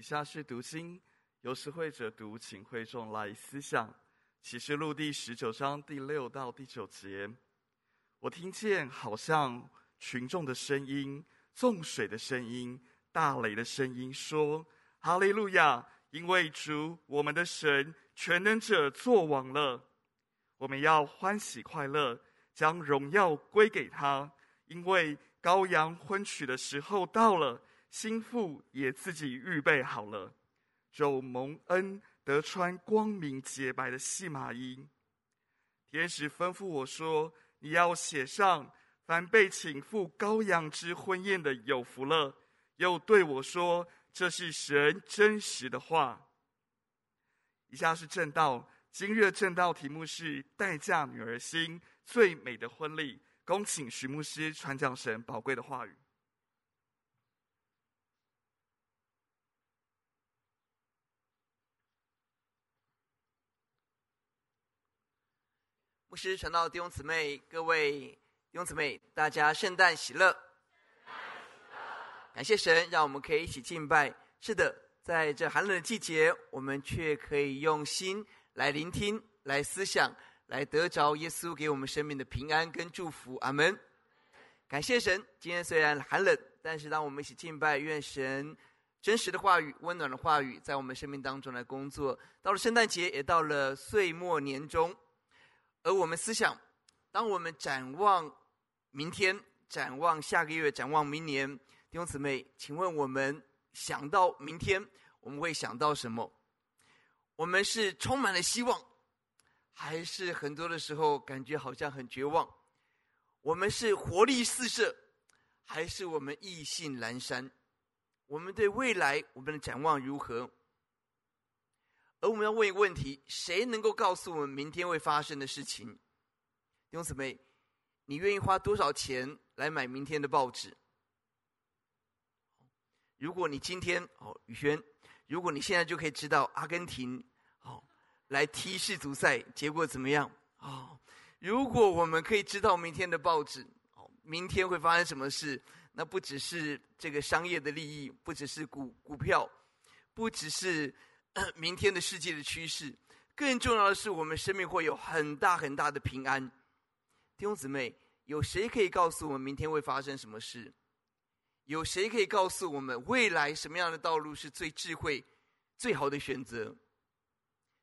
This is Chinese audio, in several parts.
以下是读经，由施会者读，请会众来思想。启示录第十九章第六到第九节，我听见好像群众的声音、众水的声音、大雷的声音，说：“哈利路亚！因为主我们的神全能者作王了，我们要欢喜快乐，将荣耀归给他，因为羔羊婚娶的时候到了，心腹也自己预备好了，就蒙恩。”得穿光明洁白的细麻衣，天使吩咐我说：“你要写上，凡被请赴羔羊之婚宴的有福了。”又对我说：“这是神真实的话。”以下是正道，今日正道题目是“待嫁女儿心，最美的婚礼”。恭请徐牧师传讲神宝贵的话语。牧师传道弟兄姊妹，各位弟兄姊妹，大家圣诞喜乐！感谢神，让我们可以一起敬拜。是的，在这寒冷的季节，我们却可以用心来聆听、来思想、来得着耶稣给我们生命的平安跟祝福。阿门！感谢神，今天虽然寒冷，但是当我们一起敬拜，愿神真实的话语、温暖的话语，在我们生命当中来工作。到了圣诞节，也到了岁末年终。而我们思想，当我们展望明天、展望下个月、展望明年，弟兄姊妹，请问我们想到明天，我们会想到什么？我们是充满了希望，还是很多的时候感觉好像很绝望？我们是活力四射，还是我们意兴阑珊？我们对未来我们的展望如何？而我们要问一个问题：谁能够告诉我们明天会发生的事情？弟兄姊妹，你愿意花多少钱来买明天的报纸？如果你今天哦，宇轩，如果你现在就可以知道阿根廷哦来踢世足赛结果怎么样？哦，如果我们可以知道明天的报纸哦，明天会发生什么事？那不只是这个商业的利益，不只是股股票，不只是。明天的世界的趋势，更重要的是，我们生命会有很大很大的平安。弟兄姊妹，有谁可以告诉我们明天会发生什么事？有谁可以告诉我们未来什么样的道路是最智慧、最好的选择？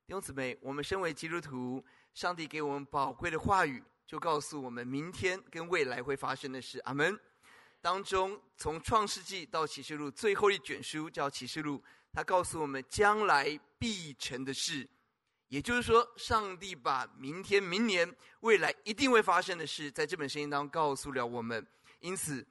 弟兄姊妹，我们身为基督徒，上帝给我们宝贵的话语，就告诉我们明天跟未来会发生的事。阿门。当中，从创世纪到启示录，最后一卷书叫启示录。他告诉我们将来必成的事，也就是说，上帝把明天、明年、未来一定会发生的事，在这本圣经当中告诉了我们。因此，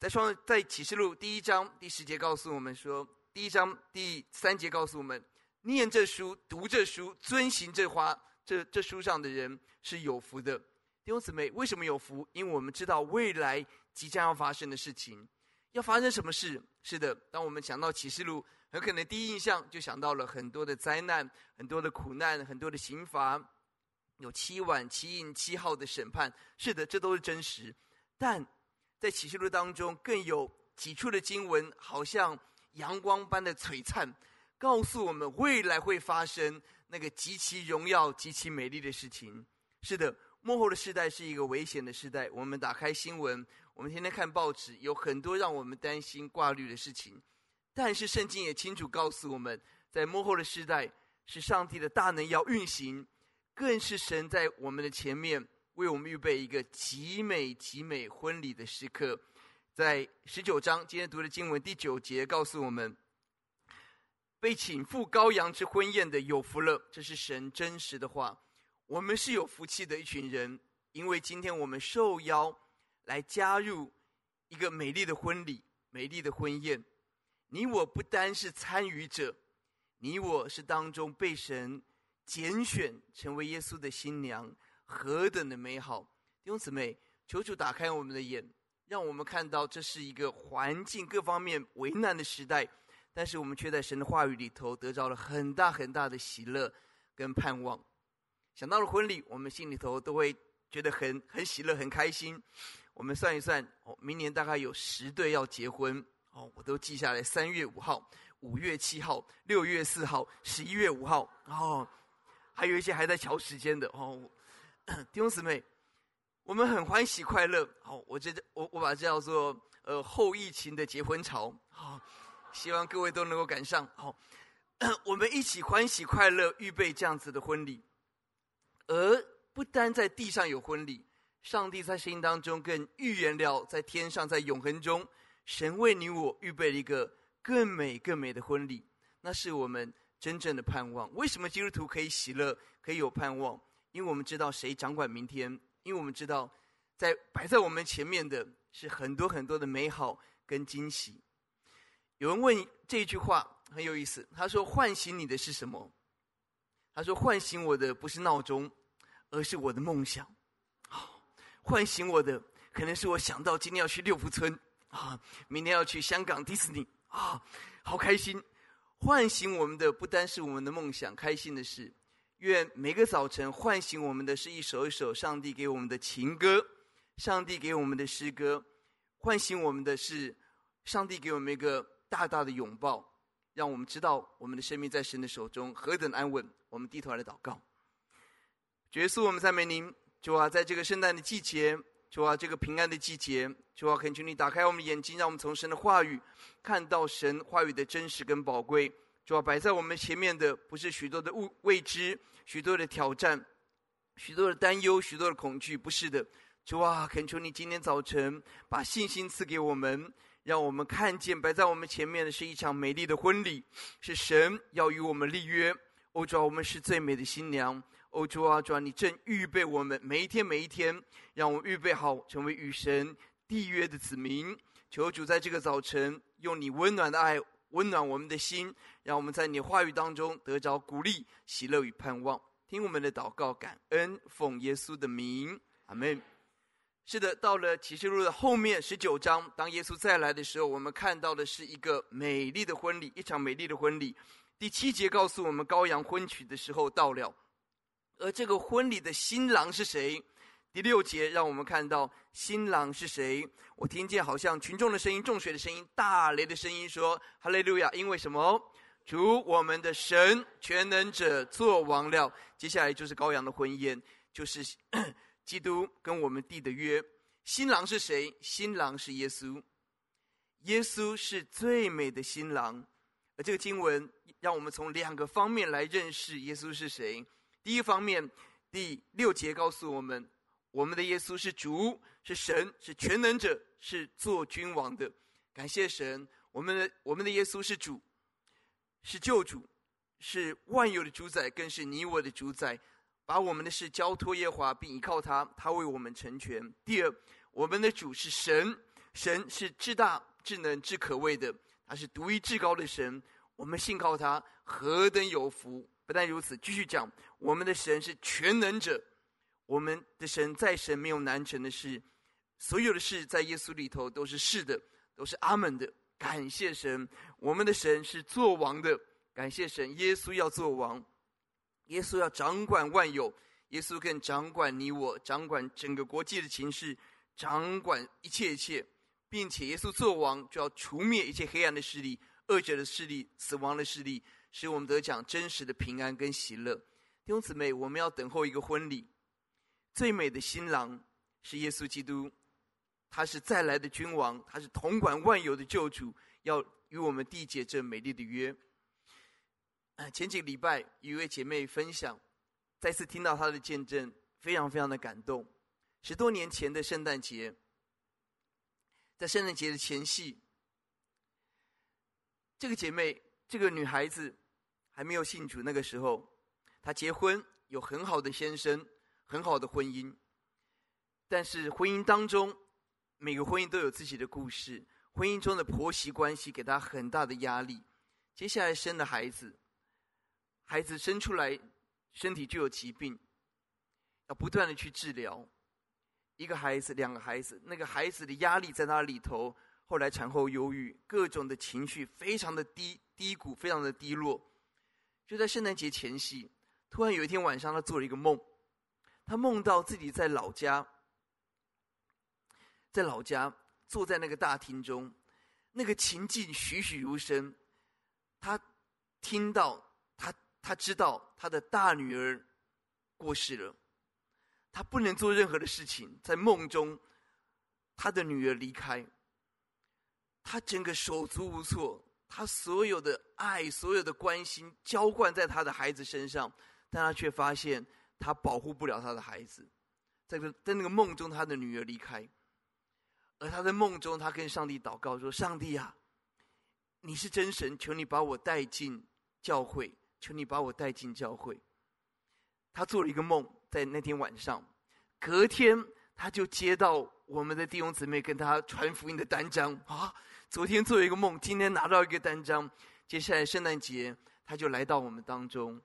在创在启示录第一章第十节告诉我们说，第一章第三节告诉我们：念这书、读这书、遵行这话，这这书上的人是有福的。弟兄姊妹，为什么有福？因为我们知道未来即将要发生的事情。要发生什么事？是的，当我们想到启示录，很可能第一印象就想到了很多的灾难、很多的苦难、很多的刑罚，有七晚七印七号的审判。是的，这都是真实。但在启示录当中，更有几处的经文，好像阳光般的璀璨，告诉我们未来会发生那个极其荣耀、极其美丽的事情。是的，幕后的世代是一个危险的时代。我们打开新闻。我们天天看报纸，有很多让我们担心挂虑的事情，但是圣经也清楚告诉我们，在幕后的时代，是上帝的大能要运行，更是神在我们的前面为我们预备一个极美极美婚礼的时刻。在十九章今天读的经文第九节告诉我们，被请赴羔羊之婚宴的有福了，这是神真实的话。我们是有福气的一群人，因为今天我们受邀。来加入一个美丽的婚礼、美丽的婚宴，你我不单是参与者，你我是当中被神拣选成为耶稣的新娘，何等的美好！弟兄姊妹，求主打开我们的眼，让我们看到这是一个环境各方面为难的时代，但是我们却在神的话语里头得到了很大很大的喜乐跟盼望。想到了婚礼，我们心里头都会觉得很很喜乐、很开心。我们算一算，哦，明年大概有十对要结婚，哦，我都记下来：三月五号、五月七号、六月四号、十一月五号。哦，还有一些还在乔时间的哦。弟兄姊妹，我们很欢喜快乐。好，我觉得我我把这叫做呃后疫情的结婚潮。好，希望各位都能够赶上。好，我们一起欢喜快乐，预备这样子的婚礼。而不单在地上有婚礼，上帝在圣经当中更预言了，在天上，在永恒中，神为你我预备了一个更美、更美的婚礼。那是我们真正的盼望。为什么基督徒可以喜乐，可以有盼望？因为我们知道谁掌管明天。因为我们知道，在摆在我们前面的是很多很多的美好跟惊喜。有人问这句话很有意思，他说：“唤醒你的是什么？”他说：“唤醒我的不是闹钟，而是我的梦想。唤醒我的可能是我想到今天要去六福村啊，明天要去香港迪士尼啊，好开心。唤醒我们的不单是我们的梦想，开心的是，愿每个早晨唤醒我们的是一首一首上帝给我们的情歌，上帝给我们的诗歌，唤醒我们的是上帝给我们一个大大的拥抱。”让我们知道我们的生命在神的手中何等安稳。我们低头来祷告，主耶稣，我们赞美您。主啊，在这个圣诞的季节，主啊，这个平安的季节，主啊，恳求你打开我们眼睛，让我们从神的话语看到神话语的真实跟宝贵。主啊，摆在我们前面的不是许多的未未知，许多的挑战，许多的担忧，许多的恐惧，不是的。主啊，恳求你今天早晨把信心赐给我们。让我们看见摆在我们前面的是一场美丽的婚礼，是神要与我们立约。哦，主啊，我们是最美的新娘。哦，主啊，主啊，你正预备我们每一天每一天，让我们预备好成为与神缔约的子民。求主在这个早晨用你温暖的爱温暖我们的心，让我们在你话语当中得着鼓励、喜乐与盼望。听我们的祷告，感恩，奉耶稣的名，阿门。是的，到了启示录的后面十九章，当耶稣再来的时候，我们看到的是一个美丽的婚礼，一场美丽的婚礼。第七节告诉我们，羔羊婚娶的时候到了，而这个婚礼的新郎是谁？第六节让我们看到新郎是谁？我听见好像群众的声音、众水的声音、大雷的声音，说：“哈利路亚！”因为什么？主我们的神全能者作王了。接下来就是羔羊的婚宴，就是。基督跟我们缔的约，新郎是谁？新郎是耶稣，耶稣是最美的新郎。而这个经文让我们从两个方面来认识耶稣是谁。第一方面，第六节告诉我们，我们的耶稣是主，是神，是全能者，是做君王的。感谢神，我们的我们的耶稣是主，是救主，是万有的主宰，更是你我的主宰。把我们的事交托耶华，并依靠他，他为我们成全。第二，我们的主是神，神是至大、至能、至可畏的，他是独一至高的神。我们信靠他，何等有福！不但如此，继续讲，我们的神是全能者，我们的神在神没有难成的事，所有的事在耶稣里头都是是的，都是阿门的。感谢神，我们的神是作王的，感谢神，耶稣要做王。耶稣要掌管万有，耶稣更掌管你我，掌管整个国际的情势，掌管一切一切，并且耶稣作王，就要除灭一切黑暗的势力、恶者的势力、死亡的势力，使我们得讲真实的平安跟喜乐。弟兄姊妹，我们要等候一个婚礼，最美的新郎是耶稣基督，他是再来的君王，他是统管万有的救主，要与我们缔结这美丽的约。前几个礼拜，一位姐妹分享，再次听到她的见证，非常非常的感动。十多年前的圣诞节，在圣诞节的前夕，这个姐妹，这个女孩子还没有信主，那个时候，她结婚，有很好的先生，很好的婚姻。但是婚姻当中，每个婚姻都有自己的故事，婚姻中的婆媳关系给她很大的压力。接下来生的孩子。孩子生出来，身体就有疾病，要不断的去治疗。一个孩子，两个孩子，那个孩子的压力在那里头。后来产后忧郁，各种的情绪非常的低低谷，非常的低落。就在圣诞节前夕，突然有一天晚上，他做了一个梦，他梦到自己在老家，在老家坐在那个大厅中，那个情境栩栩如生。他听到，他他知道他的大女儿过世了，他不能做任何的事情。在梦中，他的女儿离开，他整个手足无措，他所有的爱、所有的关心浇灌在他的孩子身上，但他却发现他保护不了他的孩子。在个在那个梦中，他的女儿离开。而他在梦中，他跟上帝祷告说：“上帝啊，你是真神，求你把我带进教会，求你把我带进教会。”他做了一个梦，在那天晚上，隔天他就接到我们的弟兄姊妹跟他传福音的单张啊。昨天做一个梦，今天拿到一个单张，接下来圣诞节他就来到我们当中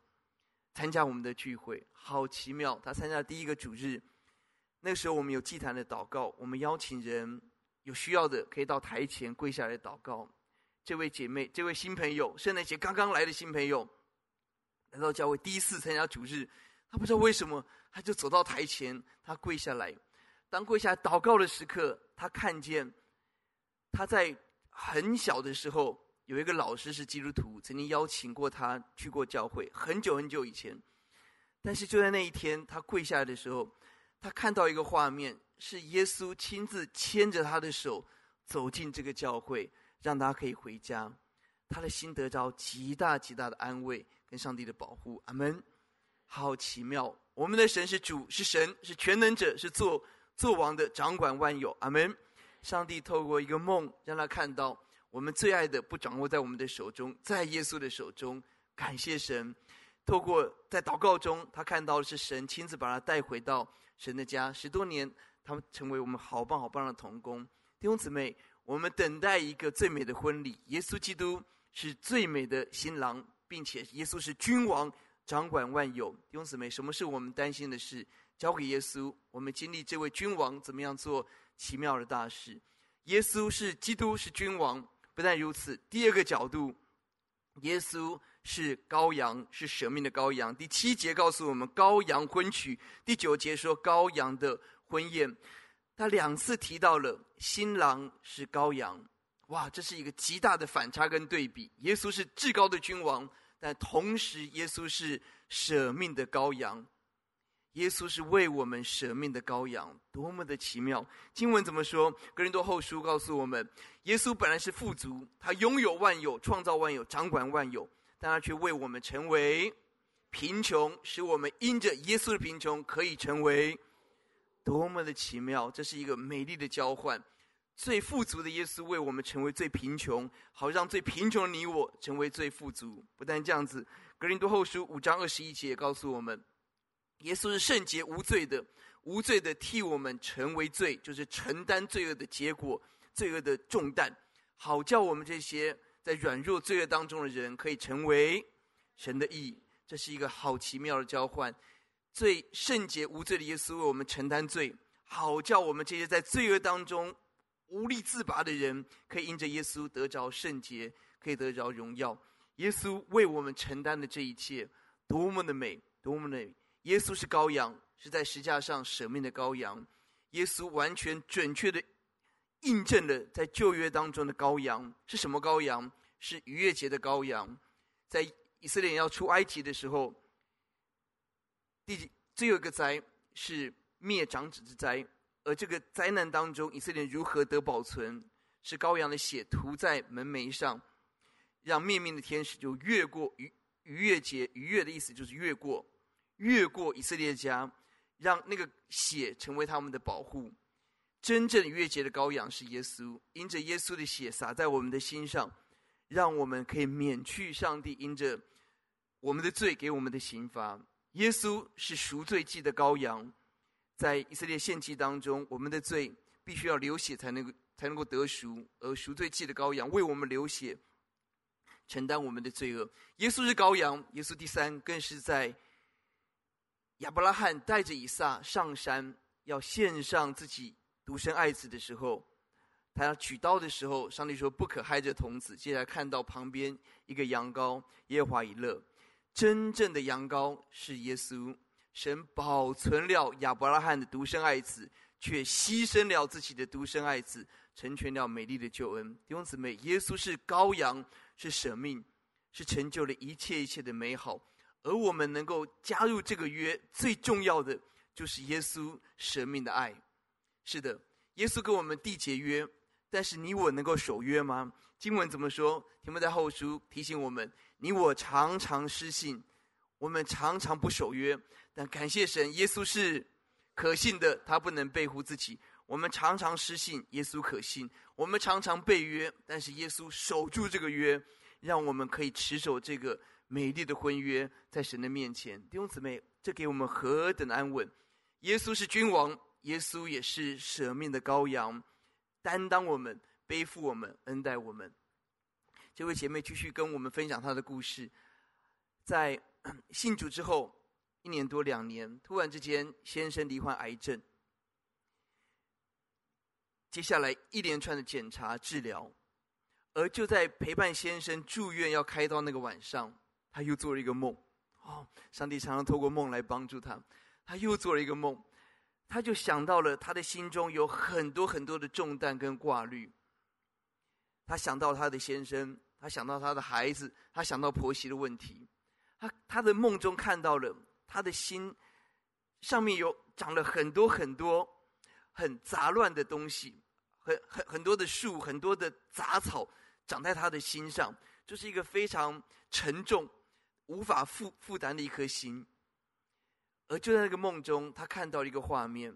参加我们的聚会，好奇妙！他参加第一个主日。那个时候我们有祭坛的祷告，我们邀请人有需要的可以到台前跪下来祷告。这位姐妹，这位新朋友，圣诞节刚刚来的新朋友，来到教会第一次参加主日，他不知道为什么，他就走到台前，他跪下来。当跪下祷告的时刻，他看见他在很小的时候有一个老师是基督徒，曾经邀请过他去过教会，很久很久以前。但是就在那一天，他跪下来的时候。他看到一个画面，是耶稣亲自牵着他的手走进这个教会，让他可以回家。他的心得着极大极大的安慰跟上帝的保护。阿门。好奇妙！我们的神是主，是神，是全能者，是做做王的，掌管万有。阿门。上帝透过一个梦，让他看到我们最爱的不掌握在我们的手中，在耶稣的手中。感谢神。透过在祷告中，他看到的是神亲自把他带回到。神的家十多年，他们成为我们好棒好棒的童工弟兄姊妹。我们等待一个最美的婚礼，耶稣基督是最美的新郎，并且耶稣是君王，掌管万有。弟兄姊妹，什么是我们担心的事？交给耶稣，我们经历这位君王怎么样做奇妙的大事。耶稣是基督，是君王。不但如此，第二个角度，耶稣。是羔羊，是舍命的羔羊。第七节告诉我们羔羊婚娶，第九节说羔羊的婚宴。他两次提到了新郎是羔羊，哇，这是一个极大的反差跟对比。耶稣是至高的君王，但同时耶稣是舍命的羔羊。耶稣是为我们舍命的羔羊，多么的奇妙！经文怎么说？格林多后书告诉我们，耶稣本来是富足，他拥有万有，创造万有，掌管万有。但他却为我们成为贫穷，使我们因着耶稣的贫穷可以成为多么的奇妙！这是一个美丽的交换。最富足的耶稣为我们成为最贫穷，好让最贫穷的你我成为最富足。不但这样子，格林多后书五章二十一节也告诉我们，耶稣是圣洁无罪的，无罪的替我们成为罪，就是承担罪恶的结果、罪恶的重担，好叫我们这些。在软弱罪恶当中的人，可以成为神的义，这是一个好奇妙的交换。最圣洁无罪的耶稣为我们承担罪，好叫我们这些在罪恶当中无力自拔的人，可以因着耶稣得着圣洁，可以得着荣耀。耶稣为我们承担的这一切，多么的美，多么的美！耶稣是羔羊，是在十架上舍命的羔羊。耶稣完全准确的。印证了在旧约当中的羔羊是什么羔羊？是逾越节的羔羊。在以色列要出埃及的时候，第最后一个灾是灭长子之灾，而这个灾难当中，以色列如何得保存？是羔羊的血涂在门楣上，让灭命的天使就越过逾逾越节。逾越的意思就是越过，越过以色列家，让那个血成为他们的保护。真正越节的羔羊是耶稣，因着耶稣的血洒在我们的心上，让我们可以免去上帝因着我们的罪给我们的刑罚。耶稣是赎罪祭的羔羊，在以色列献祭当中，我们的罪必须要流血才能够才能够得赎，而赎罪祭的羔羊为我们流血，承担我们的罪恶。耶稣是羔羊，耶稣第三更是在亚伯拉罕带着以撒上山，要献上自己。独生爱子的时候，他要举刀的时候，上帝说不可害这童子。接下来看到旁边一个羊羔，耶和华一乐，真正的羊羔是耶稣。神保存了亚伯拉罕的独生爱子，却牺牲了自己的独生爱子，成全了美丽的救恩。弟兄姊妹，耶稣是羔羊，是舍命，是成就了一切一切的美好。而我们能够加入这个约，最重要的就是耶稣舍命的爱。是的，耶稣跟我们缔结约，但是你我能够守约吗？经文怎么说？提摩太后书提醒我们：你我常常失信，我们常常不守约。但感谢神，耶稣是可信的，他不能背乎自己。我们常常失信，耶稣可信；我们常常背约，但是耶稣守住这个约，让我们可以持守这个美丽的婚约，在神的面前。弟兄姊妹，这给我们何等安稳！耶稣是君王，耶稣也是舍命的羔羊，担当我们，背负我们，恩待我们。这位姐妹继续跟我们分享她的故事，在 信主之后。一年多两年，突然之间，先生罹患癌症。接下来一连串的检查治疗，而就在陪伴先生住院要开刀那个晚上，他又做了一个梦。哦，上帝常常透过梦来帮助他。他又做了一个梦，他就想到了他的心中有很多很多的重担跟挂虑。他想到他的先生，他想到他的孩子，他想到婆媳的问题。他他的梦中看到了。他的心上面有长了很多很多很杂乱的东西，很很很多的树，很多的杂草长在他的心上，就是一个非常沉重、无法负负担的一颗心。而就在那个梦中，他看到了一个画面，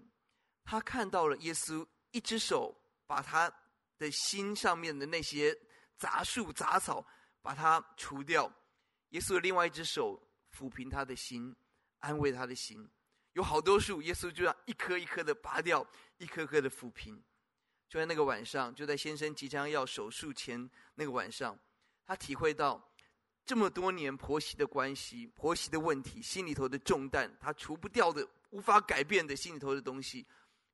他看到了耶稣一只手把他的心上面的那些杂树杂草把它除掉，耶稣的另外一只手抚平他的心。安慰他的心，有好多树，耶稣就让一棵一棵的拔掉，一颗颗的抚平。就在那个晚上，就在先生即将要手术前那个晚上，他体会到这么多年婆媳的关系、婆媳的问题、心里头的重担，他除不掉的、无法改变的心里头的东西，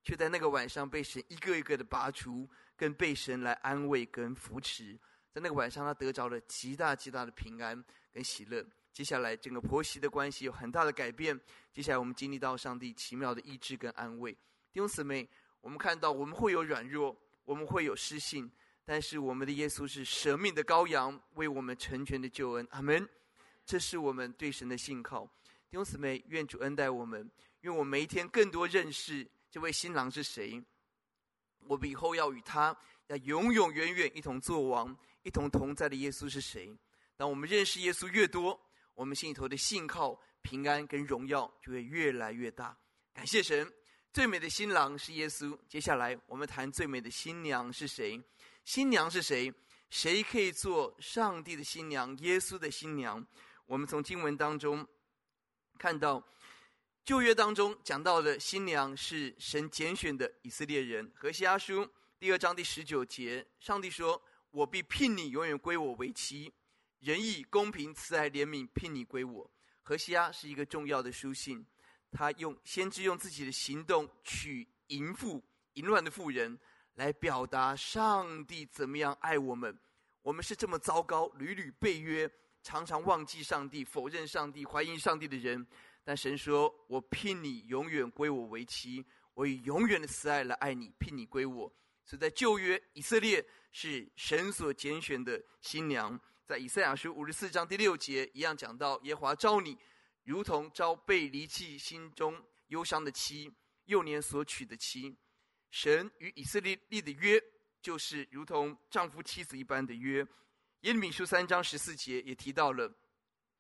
却在那个晚上被神一个一个的拔除，跟被神来安慰跟扶持。在那个晚上，他得着了极大极大的平安跟喜乐。接下来，整个婆媳的关系有很大的改变。接下来，我们经历到上帝奇妙的医治跟安慰。弟兄姊妹，我们看到我们会有软弱，我们会有失信，但是我们的耶稣是舍命的羔羊，为我们成全的救恩。阿门。这是我们对神的信靠。弟兄姊妹，愿主恩待我们，愿我们每一天更多认识这位新郎是谁。我们以后要与他要永永远远一同作王，一同同在的耶稣是谁？当我们认识耶稣越多，我们心里头的信靠、平安跟荣耀就会越来越大。感谢神，最美的新郎是耶稣。接下来我们谈最美的新娘是谁？新娘是谁？谁可以做上帝的新娘？耶稣的新娘？我们从经文当中看到，旧约当中讲到的新娘是神拣选的以色列人。何西阿书第二章第十九节，上帝说：“我必聘你，永远归我为妻。”仁义、公平、慈爱、怜悯，聘你归我。何西阿是一个重要的书信，他用先知用自己的行动娶淫妇、淫乱的妇人，来表达上帝怎么样爱我们。我们是这么糟糕、屡屡背约、常常忘记上帝、否认上帝、怀疑上帝的人。但神说：“我聘你永远归我为妻，我以永远的慈爱来爱你，聘你归我。”所以在旧约，以色列是神所拣选的新娘。在以赛亚书五十四章第六节一样讲到，耶和华召你，如同招被离弃、心中忧伤的妻，幼年所娶的妻。神与以色列立的约，就是如同丈夫妻子一般的约。耶利米书三章十四节也提到了，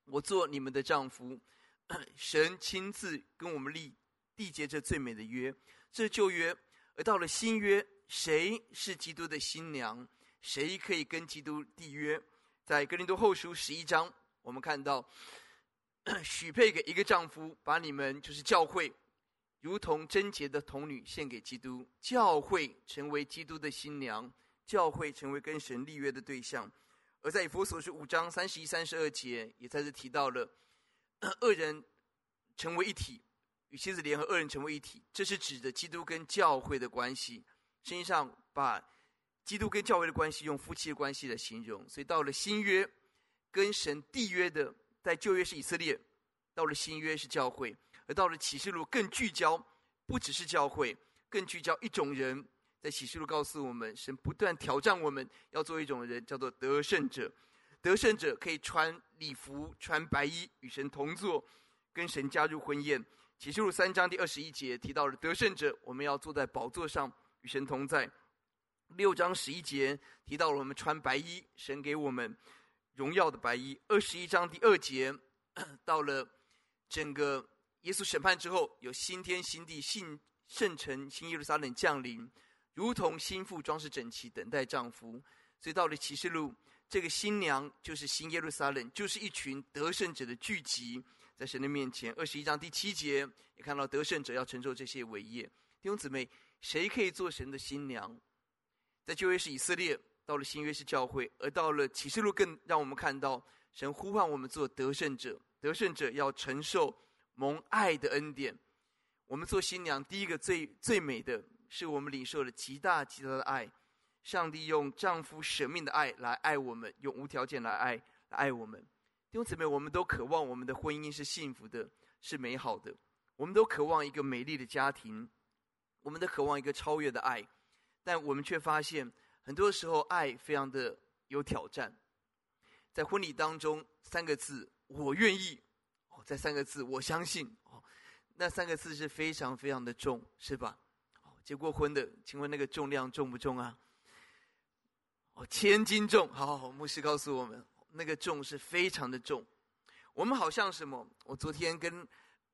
我做你们的丈夫。神亲自跟我们立缔结这最美的约，这旧约。而到了新约，谁是基督的新娘？谁可以跟基督缔约？在哥林多后书十一章，我们看到 许配给一个丈夫，把你们就是教会，如同贞洁的童女献给基督，教会成为基督的新娘，教会成为跟神立约的对象。而在以弗所书五章三十一、三十二节，也在这提到了二人成为一体，与妻子联合，二人成为一体，这是指的基督跟教会的关系。实际上把。基督跟教会的关系，用夫妻的关系来形容。所以到了新约，跟神缔约的，在旧约是以色列，到了新约是教会，而到了启示录更聚焦，不只是教会，更聚焦一种人，在启示录告诉我们，神不断挑战我们要做一种人，叫做得胜者。得胜者可以穿礼服、穿白衣，与神同坐，跟神加入婚宴。启示录三章第二十一节提到了得胜者，我们要坐在宝座上与神同在。六章十一节提到了我们穿白衣，神给我们荣耀的白衣。二十一章第二节 到了整个耶稣审判之后，有新天新地、新圣城、新耶路撒冷降临。如同新妇装饰整齐，等待丈夫。所以到了启示录，这个新娘就是新耶路撒冷，就是一群得胜者的聚集，在神的面前。二十一章第七节也看到得胜者要承受这些伟业。弟兄姊妹，谁可以做神的新娘？在旧约是以色列，到了新约是教会，而到了启示录，更让我们看到神呼唤我们做得胜者。得胜者要承受蒙爱的恩典。我们做新娘，第一个最最美的。是我们领受了极大极大的爱，上帝用丈夫舍命的爱来爱我们，用无条件来爱来爱我们。弟兄姊妹，我们都渴望我们的婚姻是幸福的，是美好的。我们都渴望一个美丽的家庭，我们都渴望一个超越的爱，但我们却发现，很多时候爱非常的有挑战。在婚礼当中，三个字“我愿意”，这，三个字“我相信”，哦，那三个字是非常非常的重，是吧？哦结过婚的，请问那个重量重不重啊？哦，千斤重。好好好，牧师告诉我们，那个重是非常的重。我们好像什么？我昨天跟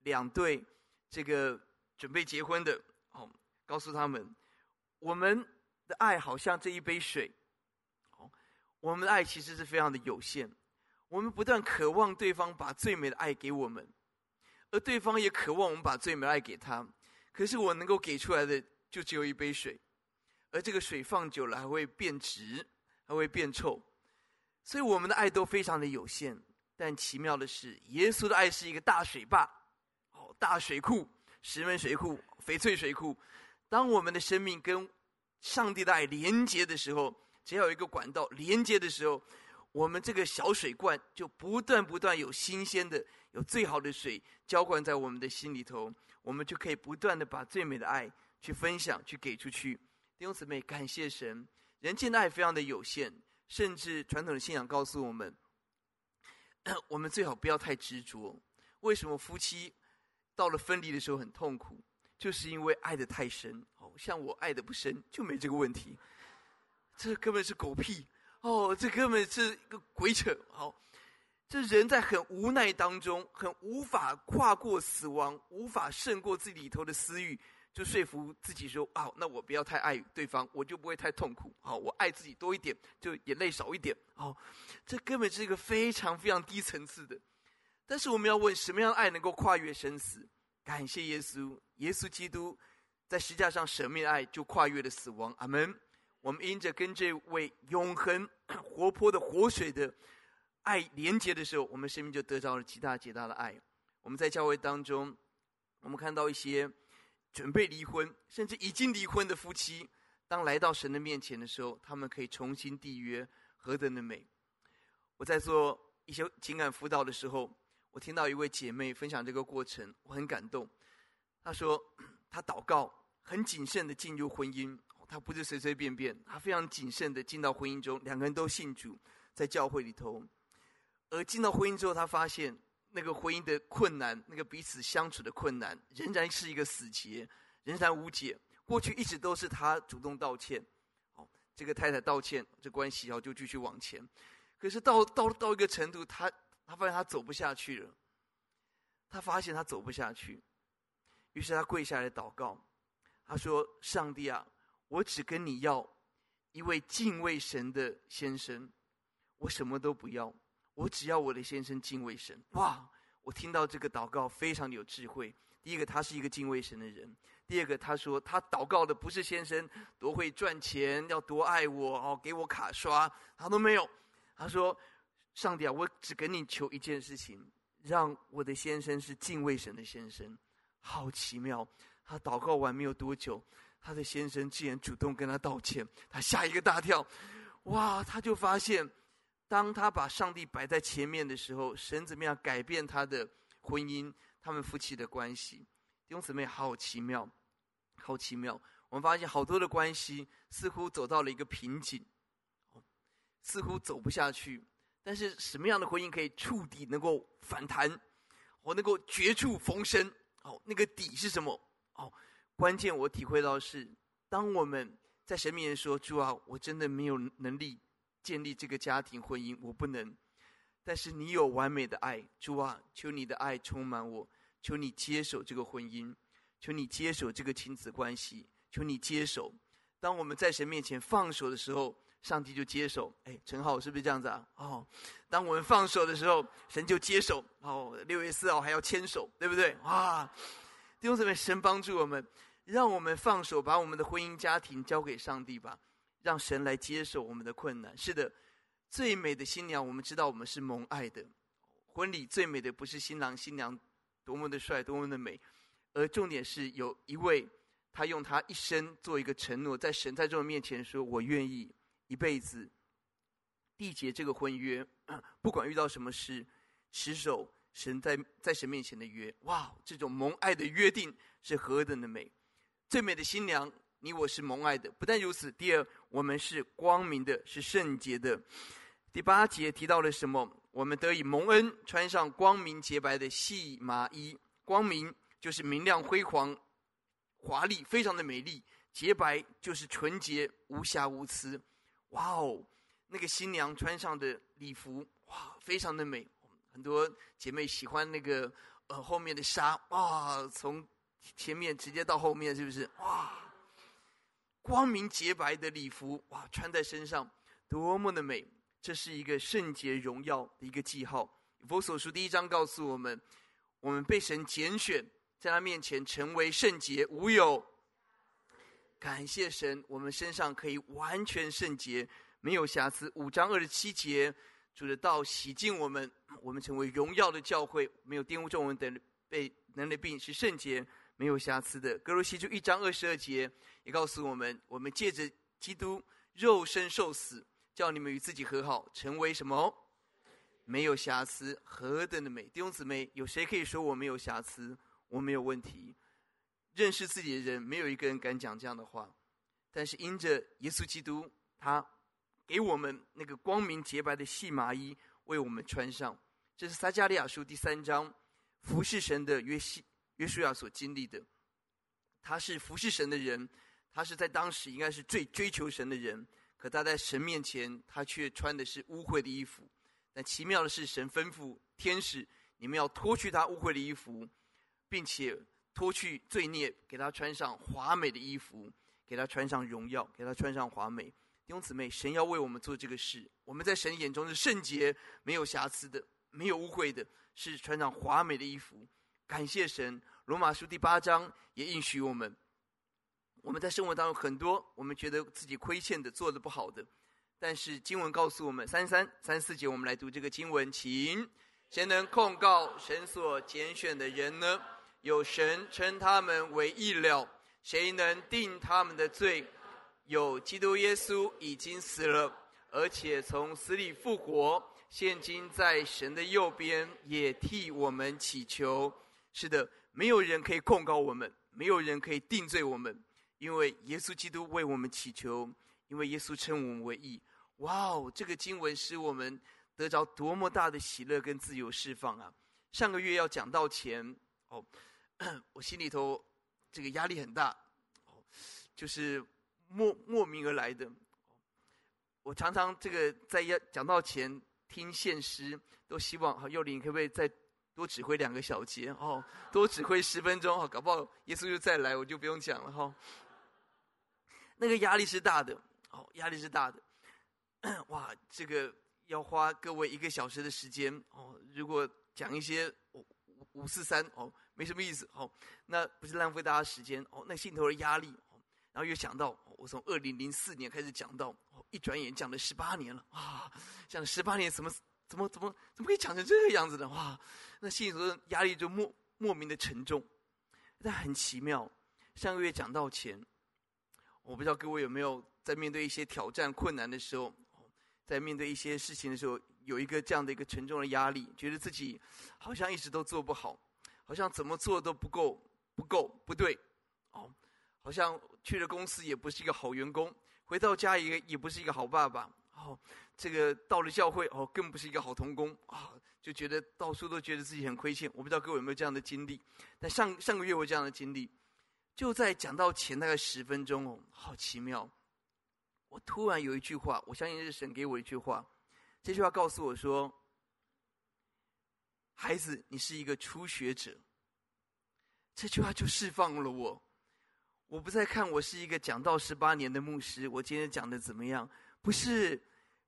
两对这个准备结婚的，哦，告诉他们，我们的爱好像这一杯水。哦，我们的爱其实是非常的有限。我们不断渴望对方把最美的爱给我们，而对方也渴望我们把最美的爱给他。可是我能够给出来的。就只有一杯水，而这个水放久了还会变质，还会变臭，所以我们的爱都非常的有限。但奇妙的是，耶稣的爱是一个大水坝，哦，大水库，石门水库，翡翠水库。当我们的生命跟上帝的爱连接的时候，只要有一个管道连接的时候，我们这个小水罐就不断不断有新鲜的、有最好的水浇灌在我们的心里头，我们就可以不断的把最美的爱。去分享，去给出去。弟兄姊妹，感谢神，人间的爱非常的有限，甚至传统的信仰告诉我们，我们最好不要太执着。为什么夫妻到了分离的时候很痛苦？就是因为爱的太深。哦，像我爱的不深，就没这个问题。这根本是狗屁哦，这根本是一个鬼扯。好，这人在很无奈当中，很无法跨过死亡，无法胜过自己里头的私欲。就说服自己说啊，那我不要太爱对方，我就不会太痛苦。好，我爱自己多一点，就眼泪少一点。好，这根本是一个非常非常低层次的。但是我们要问，什么样的爱能够跨越生死？感谢耶稣，耶稣基督在十架上舍命的爱就跨越了死亡。阿门。我们因着跟这位永恒 活泼的活水的爱连接的时候，我们生命就得到了极大极大的爱。我们在教会当中，我们看到一些。准备离婚，甚至已经离婚的夫妻，当来到神的面前的时候，他们可以重新缔约，何等的美！我在做一些情感辅导的时候，我听到一位姐妹分享这个过程，我很感动。她说，她祷告很谨慎的进入婚姻，他不是随随便便，他非常谨慎的进到婚姻中，两个人都信主，在教会里头。而进到婚姻之后，他发现。那个婚姻的困难，那个彼此相处的困难，仍然是一个死结，仍然无解。过去一直都是他主动道歉，哦，这个太太道歉，这关系哦就继续往前。可是到到到一个程度，他他发现他走不下去了，他发现他走不下去，于是他跪下来祷告，他说：“上帝啊，我只跟你要一位敬畏神的先生，我什么都不要。”我只要我的先生敬畏神。哇！我听到这个祷告非常有智慧。第一个，他是一个敬畏神的人；第二个，他说他祷告的不是先生多会赚钱，要多爱我哦，给我卡刷，他都没有。他说：“上帝啊，我只跟你求一件事情，让我的先生是敬畏神的先生。”好奇妙！他祷告完没有多久，他的先生竟然主动跟他道歉，他吓一个大跳。哇！他就发现。当他把上帝摆在前面的时候，神怎么样改变他的婚姻，他们夫妻的关系？弟兄姊妹，好奇妙，好奇妙！我们发现好多的关系似乎走到了一个瓶颈，似乎走不下去。但是什么样的婚姻可以触底能够反弹？我能够绝处逢生？哦，那个底是什么？哦，关键我体会到是，当我们在神面前说：“主啊，我真的没有能力建立这个家庭婚姻，我不能。”但是你有完美的爱，主啊，求你的爱充满我，求你接手这个婚姻，求你接手这个亲子关系。求你接手。当我们在神面前放手的时候，上帝就接手。哎，陈浩是不是这样子啊？哦，当我们放手的时候，神就接手。哦，六月四号还要牵手，对不对？哇！弟兄姊妹，神帮助我们，让我们放手，把我们的婚姻家庭交给上帝吧，让神来接受我们的困难。是的，最美的新娘，我们知道我们是蒙爱的。婚礼最美的不是新郎新娘多么的帅，多么的美，而重点是有一位。他用他一生做一个承诺，在神在众人面前说：“我愿意一辈子缔结这个婚约，不管遇到什么事，持守神在在神面前的约。”哇，这种蒙爱的约定是何等的美！最美的新娘，你我是蒙爱的。不但如此，第二，我们是光明的，是圣洁的。第八节提到了什么？我们得以蒙恩，穿上光明洁白的细麻衣。光明就是明亮辉煌。华丽，非常的美丽，洁白就是纯洁，无瑕无疵。哇哦，那个新娘穿上的礼服，哇，非常的美。很多姐妹喜欢那个呃后面的纱，哇，从前面直接到后面，是不是？哇，光明洁白的礼服，哇，穿在身上多么的美！这是一个圣洁荣耀的一个记号。佛所书第一章告诉我们，我们被神拣选。在他面前成为圣洁，无有。感谢神，我们身上可以完全圣洁，没有瑕疵。五章二十七节，主的道洗净我们，我们成为荣耀的教会，没有玷污皱纹等被能的病，是圣洁，没有瑕疵的。格罗西书一章二十二节也告诉我们，我们借着基督肉身受死，叫你们与自己和好，成为什么？没有瑕疵，何等的美！弟兄姊妹，有谁可以说我没有瑕疵？我没有问题，认识自己的人没有一个人敢讲这样的话，但是因着耶稣基督，他给我们那个光明洁白的细麻衣为我们穿上，这是撒迦利亚书第三章服侍神的约西约书亚所经历的。他是服侍神的人，他是在当时应该是最追求神的人，可他在神面前，他却穿的是污秽的衣服。但奇妙的是，神吩咐天使，你们要脱去他污秽的衣服。并且脱去罪孽，给他穿上华美的衣服，给他穿上荣耀，给他穿上华美。弟兄姊妹，神要为我们做这个事。我们在神眼中是圣洁、没有瑕疵的、没有污秽的，是穿上华美的衣服。感谢神，罗马书第八章也应许我们。我们在生活当中很多我们觉得自己亏欠的、做的不好的，但是经文告诉我们，三三、三四节，我们来读这个经文，请谁能控告神所拣选的人呢？有神称他们为义了，谁能定他们的罪？有基督耶稣已经死了，而且从死里复活，现今在神的右边，也替我们祈求。是的，没有人可以控告我们，没有人可以定罪我们，因为耶稣基督为我们祈求，因为耶稣称我们为义。哇哦，这个经文使我们得着多么大的喜乐跟自由释放啊！上个月要讲到钱哦。我心里头这个压力很大，就是莫莫名而来的。我常常这个在要讲到前听现实，都希望好幼林可不可以再多指挥两个小节哦，多指挥十分钟哦，搞不好耶稣就再来，我就不用讲了哈。那个压力是大的，哦，压力是大的。哇，这个要花各位一个小时的时间哦，如果讲一些五五四三哦。没什么意思，哦，那不是浪费大家时间，哦，那心头的压力，哦，然后又想到，我从二零零四年开始讲到，哦，一转眼讲了十八年了，啊，讲了十八年，什么怎么怎么怎么可以讲成这个样子的，话，那心里头的压力就莫莫名的沉重，但很奇妙，上个月讲到钱，我不知道各位有没有在面对一些挑战困难的时候，在面对一些事情的时候，有一个这样的一个沉重的压力，觉得自己好像一直都做不好。好像怎么做都不够，不够，不对，哦，好像去了公司也不是一个好员工，回到家也也不是一个好爸爸。哦，这个到了教会哦，更不是一个好童工啊，就觉得到处都觉得自己很亏欠。我不知道各位有没有这样的经历？但上上个月我这样的经历，就在讲到前大概十分钟哦，好奇妙。我突然有一句话，我相信是神给我一句话，这句话告诉我说：“孩子，你是一个初学者。”这句话就释放了我。我不再看我是一个讲道十八年的牧师，我今天讲的怎么样？不是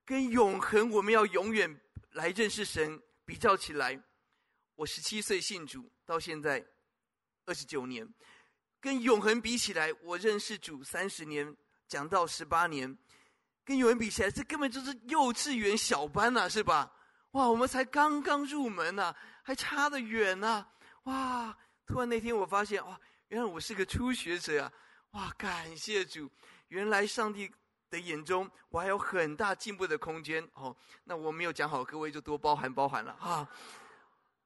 跟永恒，我们要永远来认识神比较起来。我十七岁信主，到现在二十九年，跟永恒比起来，我认识主三十年。讲道十八年，跟永恒比起来，这根本就是幼稚园小班呐、啊，是吧？哇，我们才刚刚入门呐、还差得远呐、哇，突然那天我发现，哇，原来我是个初学者啊！哇，感谢主，原来上帝的眼中我还有很大进步的空间哦。那我没有讲好，各位就多包涵包涵了啊！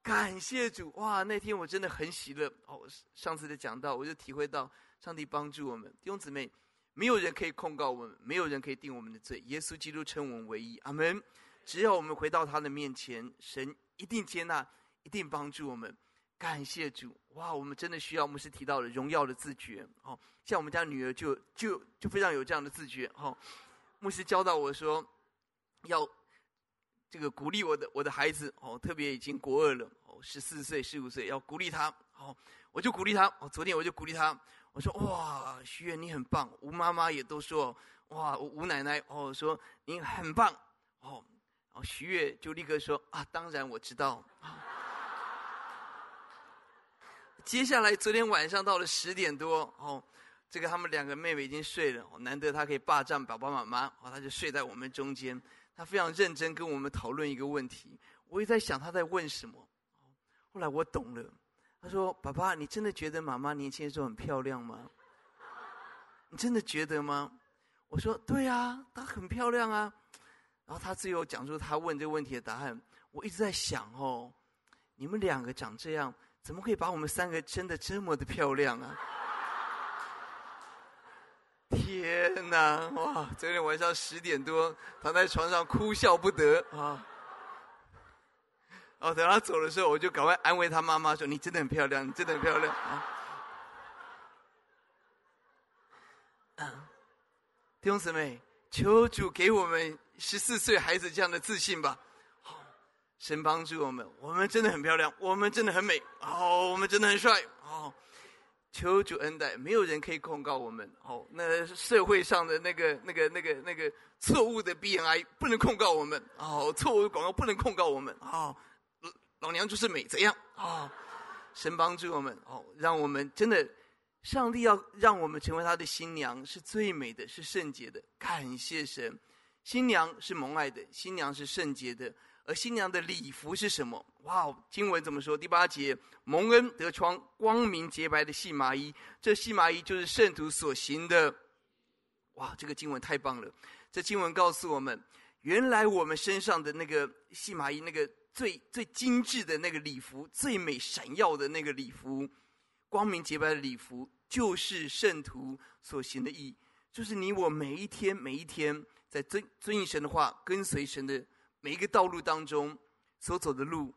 感谢主，哇，那天我真的很喜乐哦。上次的讲到，我就体会到上帝帮助我们弟兄姊妹。没有人可以控告我们，没有人可以定我们的罪。耶稣基督称我们为义，阿门。只要我们回到他的面前，神一定接纳，一定帮助我们。感谢主！哇，我们真的需要牧师提到的荣耀的自觉。哦，像我们家女儿就就就非常有这样的自觉。哦，牧师教导我说，要这个鼓励我的我的孩子。哦，特别已经国二了，哦，十四岁、十五岁，要鼓励他。哦，我就鼓励他。哦，昨天我就鼓励他。我说哇，徐远你很棒，吴妈妈也都说哇，吴奶奶哦说你很棒哦，然后徐月就立刻说啊，当然我知道。接下来昨天晚上到了十点多哦，这个他们两个妹妹已经睡了，难得她可以霸占爸爸妈妈，哦，她就睡在我们中间，她非常认真跟我们讨论一个问题，我也在想她在问什么，后来我懂了。她说：“爸爸，你真的觉得妈妈年轻的时候很漂亮吗？你真的觉得吗？”我说：“对啊，她很漂亮啊。”然后她最后讲出她问这个问题的答案。我一直在想哦，你们两个长这样，怎么可以把我们三个真的这么的漂亮啊？天哪！哇，昨天晚上十点多躺在床上哭笑不得啊。哦，等他走的时候，我就赶快安慰他妈妈说：“你真的很漂亮，你真的很漂亮啊！”嗯，弟兄姊妹，求主给我们十四岁孩子这样的自信吧。神帮助我们，我们真的很漂亮，我们真的很美，哦，我们真的很帅，哦，求主恩待，没有人可以控告我们。哦，那社会上的那个、那个、那个、那个错误的 BNI 不能控告我们，哦，错误的广告不能控告我们，哦。老娘就是美，怎样啊、哦？神帮助我们哦，让我们真的，上帝要让我们成为他的新娘，是最美的，是圣洁的。感谢神，新娘是蒙爱的，新娘是圣洁的。而新娘的礼服是什么？哇，经文怎么说？第八节，蒙恩得穿光明洁白的细麻衣，这细麻衣就是圣徒所行的。哇，这个经文太棒了！这经文告诉我们，原来我们身上的那个细麻衣，那个。最最精致的那个礼服，最美闪耀的那个礼服，光明洁白的礼服，就是圣徒所行的义，就是你我每一天每一天在遵遵行神的话，跟随神的每一个道路当中所走的路，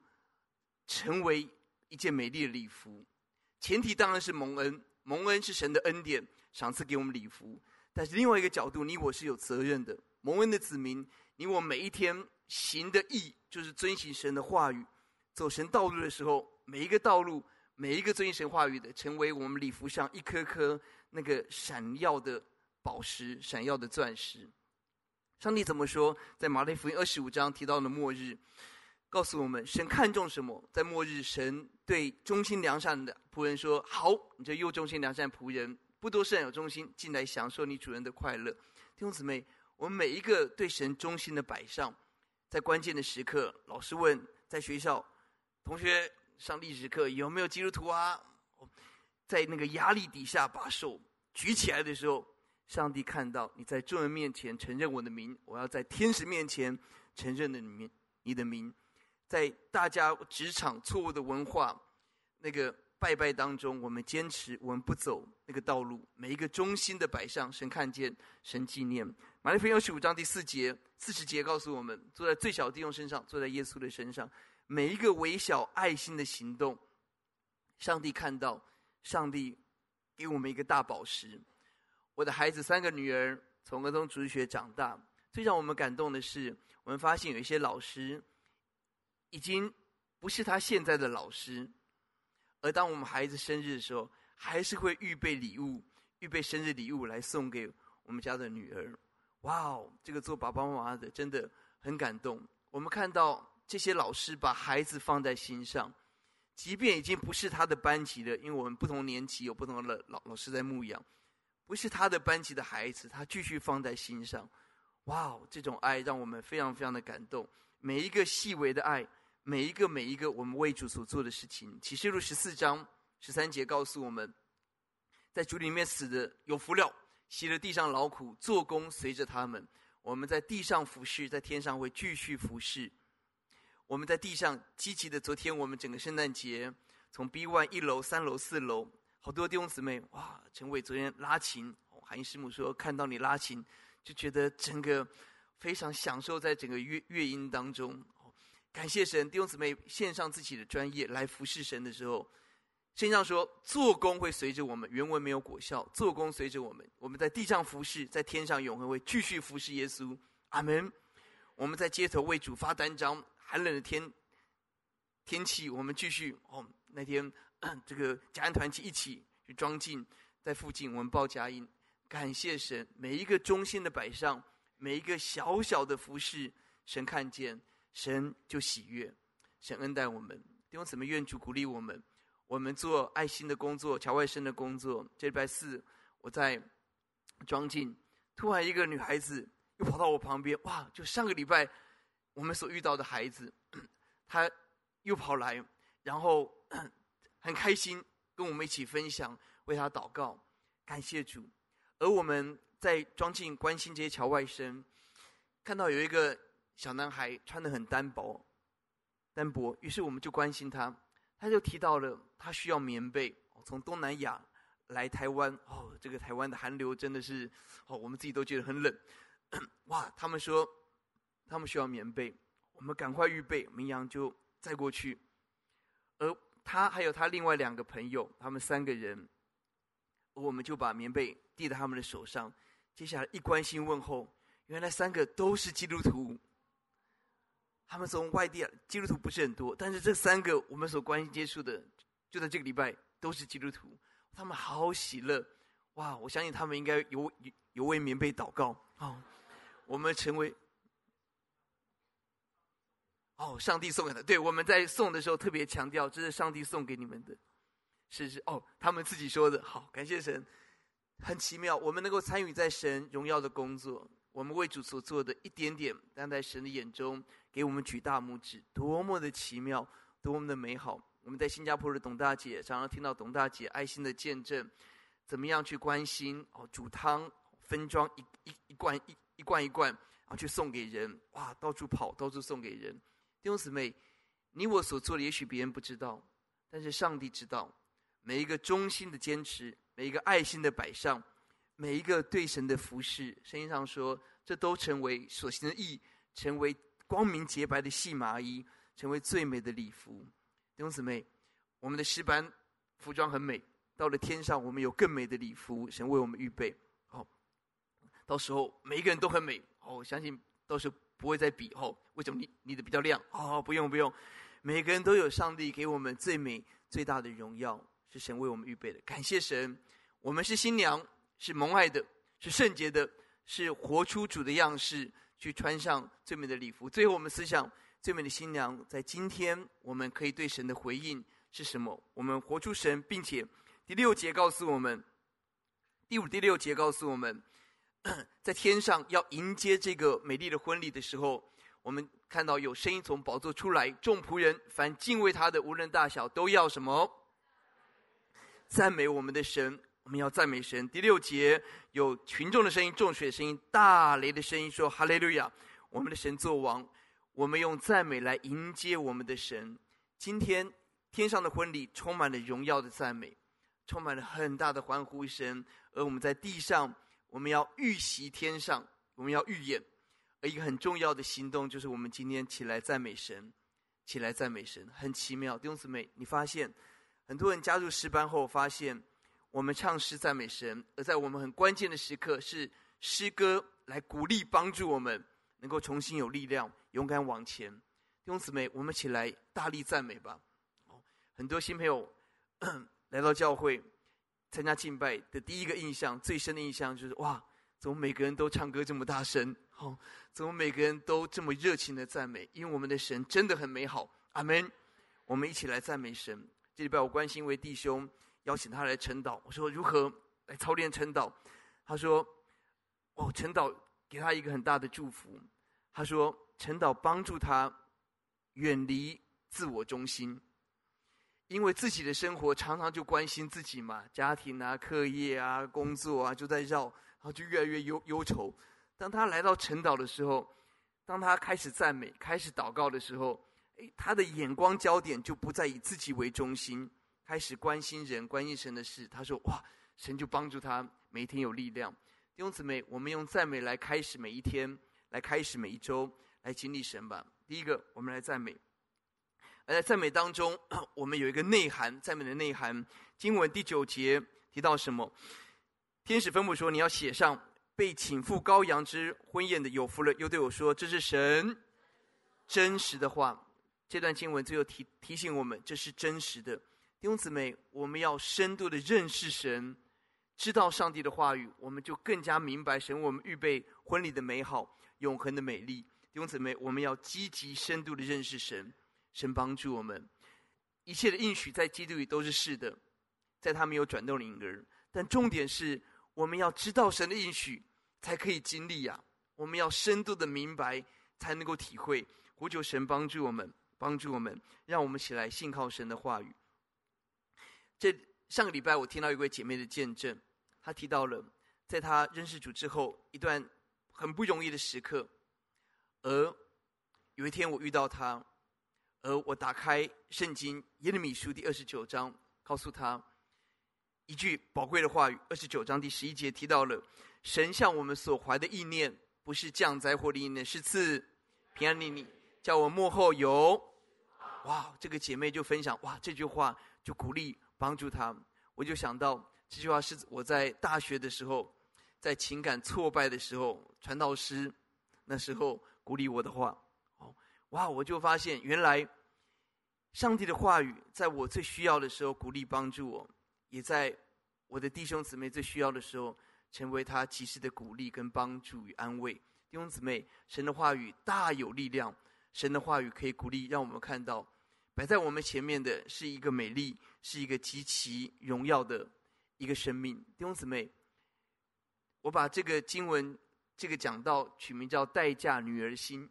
成为一件美丽的礼服。前提当然是蒙恩，蒙恩是神的恩典，赏赐给我们礼服。但是另外一个角度，你我是有责任的，蒙恩的子民，你我每一天行的义。就是遵行神的话语，走神道路的时候，每一个道路，每一个遵行神话语的，成为我们礼服上一颗颗那个闪耀的宝石、闪耀的钻石。上帝怎么说？在马太福音二十五章提到的末日，告诉我们神看重什么？在末日，神对忠心良善的仆人说：“好，你这又忠心良善仆人，不多善有忠心，进来享受你主人的快乐。”弟兄姊妹，我们每一个对神忠心的摆上。在关键的时刻，老师问在学校同学上历史课有没有基督徒啊？在那个压力底下把手举起来的时候，上帝看到你在众人面前承认我的名，我要在天使面前承认的名，你的名，在大家职场错误的文化，那个拜拜当中，我们坚持，我们不走那个道路。每一个忠心的摆上，神看见，神纪念。马太福音十五章第四节、四十节告诉我们：坐在最小弟兄身上，坐在耶稣的身上，每一个微小爱心的行动，上帝看到，上帝给我们一个大宝石。我的孩子三个女儿从儿童主日学长大，最让我们感动的是，我们发现有一些老师已经不是他现在的老师。而当我们孩子生日的时候，还是会预备礼物，预备生日礼物来送给我们家的女儿。哇哦，这个做爸爸妈妈的真的很感动。我们看到这些老师把孩子放在心上，即便已经不是他的班级了，因为我们不同年级有不同的老老师在牧养，不是他的班级的孩子，他继续放在心上。哇哦，这种爱让我们非常非常的感动。每一个细微的爱。每一个每一个我们为主所做的事情，启示录十四章十三节告诉我们，在主里面死的有福了，吸了地上劳苦，做工随着他们。我们在地上服侍，在天上会继续服侍。我们在地上积极的，昨天我们整个圣诞节，从 B one 一楼、三楼、四楼，好多弟兄姊妹，哇！陈伟昨天拉琴，韩义师母说看到你拉琴，就觉得整个非常享受在整个乐乐音当中。感谢神，弟兄姊妹献上自己的专业来服侍神的时候，圣上说做工会随着我们。原文没有果效，做工随着我们。我们在地上服侍，在天上永恒会继续服侍耶稣。阿门。我们在街头为主发单张，寒冷的天天气，我们继续哦。那天这个家人团契一起去装进在附近，我们报佳音。感谢神，每一个中心的摆上，每一个小小的服饰，神看见。神就喜悦，神恩待我们，弟兄姊妹愿主鼓励我们。我们做爱心的工作，乔外生的工作。这礼拜四，我在装进，突然一个女孩子又跑到我旁边，哇！就上个礼拜我们所遇到的孩子，她又跑来，然后很开心跟我们一起分享，为他祷告，感谢主。而我们在庄敬关心这些侨外生，看到有一个。小男孩穿得很单薄，单薄。于是我们就关心他，他就提到了他需要棉被。从东南亚来台湾，哦，这个台湾的寒流真的是，哦，我们自己都觉得很冷。哇，他们说他们需要棉被，我们赶快预备，明阳就载过去。而他还有他另外两个朋友，他们三个人，我们就把棉被递到他们的手上。接下来一关心问候，原来三个都是基督徒。他们从外地来，基督徒不是很多，但是这三个我们所关心接触的，就在这个礼拜都是基督徒，他们好喜乐，哇！我相信他们应该有有有为棉被祷告哦。我们成为哦，上帝送给他，对，我们在送的时候特别强调，这是上帝送给你们的，是是哦，他们自己说的，好，感谢神，很奇妙，我们能够参与在神荣耀的工作，我们为主所做的一点点，但在神的眼中。给我们举大拇指，多么的奇妙，多么的美好！我们在新加坡的董大姐常常听到董大姐爱心的见证，怎么样去关心哦，煮汤分装一一一罐一一罐一罐，然后去送给人，哇，到处跑，到处送给人。弟兄姊妹，你我所做的，也许别人不知道，但是上帝知道。每一个忠心的坚持，每一个爱心的摆上，每一个对神的服侍，圣经上说，这都成为所行的义，成为。光明洁白的细麻衣，成为最美的礼服。弟兄姊妹，我们的诗班服装很美，到了天上，我们有更美的礼服，神为我们预备。好，到时候每一个人都很美。哦，我相信到时候不会再比。哦，为什么你你的比较亮？哦，不用不用，每个人都有上帝给我们最美最大的荣耀，是神为我们预备的。感谢神，我们是新娘，是蒙爱的，是圣洁的，是活出主的样式。去穿上最美的礼服。最后，我们思想最美的新娘，在今天我们可以对神的回应是什么？我们活出神，并且第六节告诉我们，第五、第六节告诉我们，在天上要迎接这个美丽的婚礼的时候，我们看到有声音从宝座出来，众仆人凡敬畏他的，无论大小，都要什么？赞美我们的神。我们要赞美神。第六节有群众的声音、众水的声音、大雷的声音，说：“哈利路亚！我们的神作王。”我们用赞美来迎接我们的神。今天天上的婚礼充满了荣耀的赞美，充满了很大的欢呼声。而我们在地上，我们要预习天上，我们要预演。而一个很重要的行动，就是我们今天起来赞美神，起来赞美神，很奇妙。弟兄姊妹，你发现很多人加入诗班后，发现我们唱诗赞美神，而在我们很关键的时刻，是诗歌来鼓励帮助我们，能够重新有力量，勇敢往前。弟兄姊妹，我们起来大力赞美吧。很多新朋友 来到教会参加敬拜的第一个印象，最深的印象就是哇，怎么每个人都唱歌这么大声？好，怎么每个人都这么热情的赞美？因为我们的神真的很美好。阿门。我们一起来赞美神。这礼拜我关心一位弟兄，邀请他来晨祷。我说如何来操练晨祷？他说哦，晨祷给他一个很大的祝福。他说晨祷帮助他远离自我中心。因为自己的生活常常就关心自己嘛，家庭啊、课业啊、工作啊，就在绕，然后就越来越忧忧愁。当他来到晨祷的时候，当他开始赞美、开始祷告的时候，诶，他的眼光焦点就不再以自己为中心，开始关心人、关心神的事。他说：“哇，神就帮助他每天有力量。”弟兄姊妹，我们用赞美来开始每一天，来开始每一周，来经历神吧。第一个，我们来赞美。而在赞美当中，我们有一个内涵，赞美的内涵。经文第九节提到什么？天使吩咐说：“你要写上，被请赴羔羊之婚宴的有福了。”又对我说：“这是神真实的话。”这段经文最后提提醒我们，这是真实的。弟兄姊妹，我们要深度的认识神，知道上帝的话语，我们就更加明白神为我们预备婚礼的美好、永恒的美丽。弟兄姊妹，我们要积极深度的认识神。神帮助我们，一切的应许在基督里都是是的，在他没有转动的影儿。但重点是，我们要知道神的应许，才可以经历呀、啊。我们要深度的明白，才能够体会。呼求神帮助我们，帮助我们，让我们起来信靠神的话语。这上个礼拜，我听到一位姐妹的见证，她提到了在她认识主之后一段很不容易的时刻，而有一天我遇到她。而我打开圣经耶利米书第二十九章，告诉他一句宝贵的话语。二十九章第十一节提到了神向我们所怀的意念，不是降灾祸的意念，是赐平安的你，叫我幕后有。哇，这个姐妹就分享哇，这句话就鼓励帮助他。我就想到这句话是我在大学的时候，在情感挫败的时候，传道师那时候鼓励我的话。哦，哇，我就发现原来。上帝的话语，在我最需要的时候鼓励帮助我，也在我的弟兄姊妹最需要的时候，成为他及时的鼓励跟帮助与安慰。弟兄姊妹，神的话语大有力量，神的话语可以鼓励，让我们看到摆在我们前面的是一个美丽，是一个极其荣耀的一个生命。弟兄姊妹，我把这个经文这个讲道取名叫《代嫁女儿心》。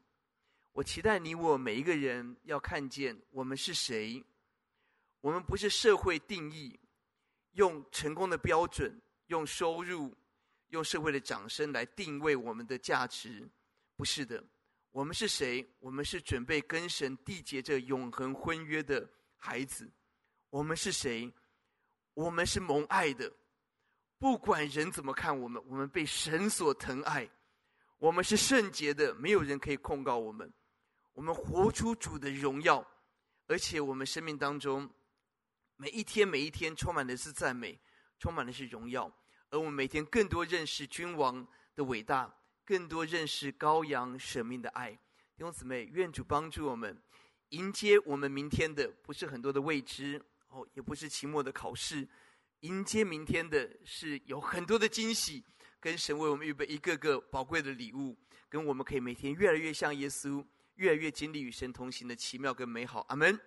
我期待你我每一个人要看见我们是谁。我们不是社会定义，用成功的标准、用收入、用社会的掌声来定位我们的价值。不是的，我们是谁？我们是准备跟神缔结这永恒婚约的孩子。我们是谁？我们是蒙爱的。不管人怎么看我们，我们被神所疼爱。我们是圣洁的，没有人可以控告我们。我们活出主的荣耀，而且我们生命当中每一天每一天充满的是赞美，充满的是荣耀。而我们每天更多认识君王的伟大，更多认识羔羊舍命的爱。弟兄姊妹，愿主帮助我们迎接我们明天的，不是很多的未知哦，也不是期末的考试，迎接明天的是有很多的惊喜，跟神为我们预备一个个宝贵的礼物，跟我们可以每天越来越像耶稣。越来越经历与神同行的奇妙跟美好，阿门。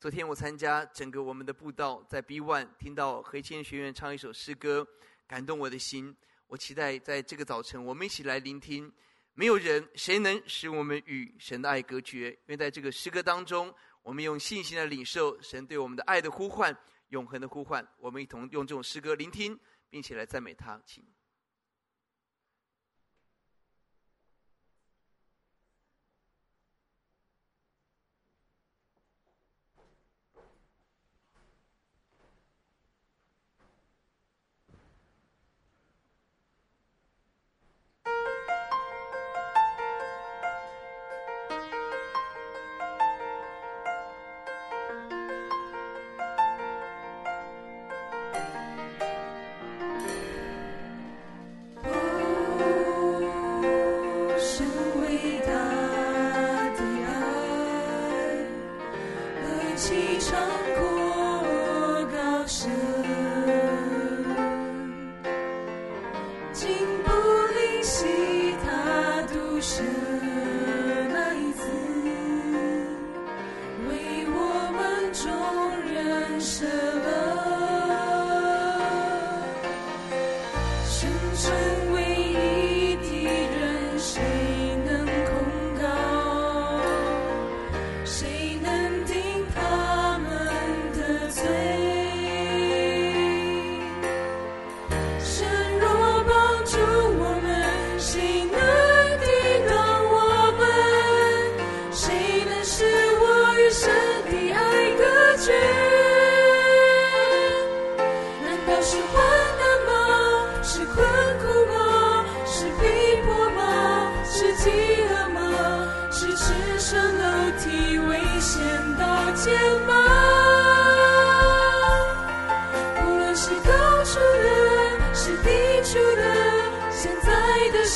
昨天我参加整个我们的步道，在 B One 听到和谦学院唱一首诗歌，感动我的心。我期待在这个早晨，我们一起来聆听。没有人谁能使我们与神的爱隔绝，因为在这个诗歌当中，我们用信心来领受神对我们的爱的呼唤，永恒的呼唤。我们一同用这种诗歌聆听，并且来赞美他，请。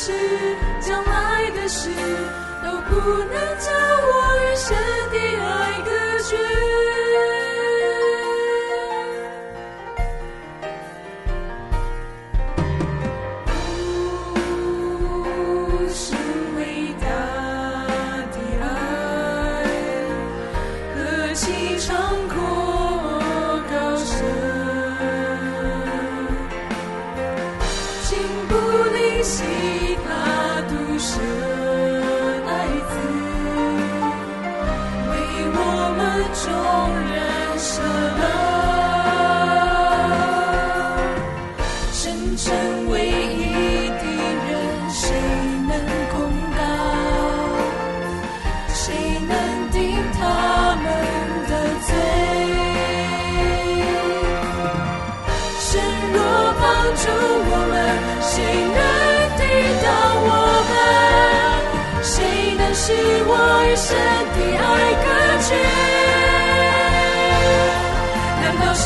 事、将来的事，都不能叫我。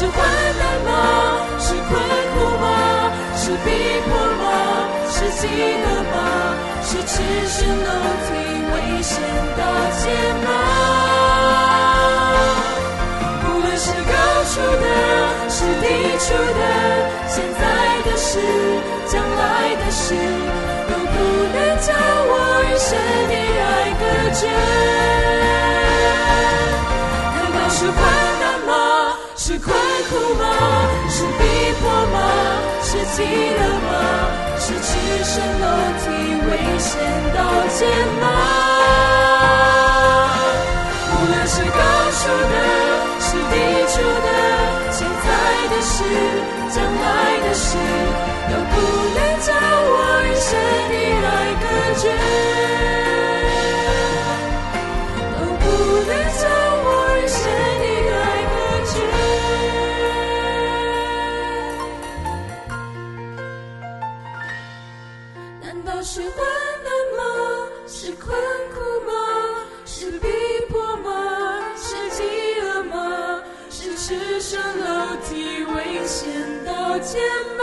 是患难吗？是困苦吗？是逼迫吗？是饥饿吗？是痴心露体危险大肩膀？无论是高处的，是低处的，现在的事，将来的事，都不能叫我与神的爱隔绝。难道是患？过吗？是记得吗？是赤身裸体危险刀剑吗无论是高处的是低处的现在的事将来的事都不能叫我一声的爱更觉为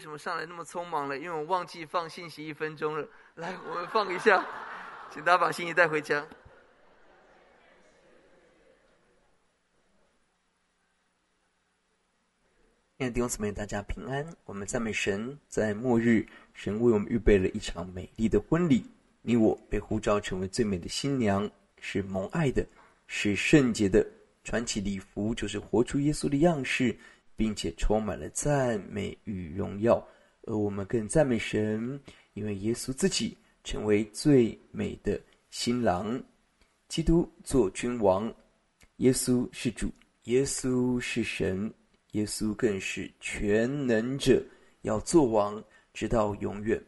什么上来那么匆忙了？因为我忘记放信息一分钟了。来，我们放一下，请大家把信息带回家。亲爱的弟兄姊妹，大家平安。我们赞美神，在末日，神为我们预备了一场美丽的婚礼。你我被呼召成为最美的新娘，是蒙爱的，是圣洁的。穿起礼服，就是活出耶稣的样式。并且充满了赞美与荣耀，而我们更赞美神，因为耶稣自己成为最美的新郎，基督做君王，耶稣是主，耶稣是神，耶稣更是全能者，要做王直到永远。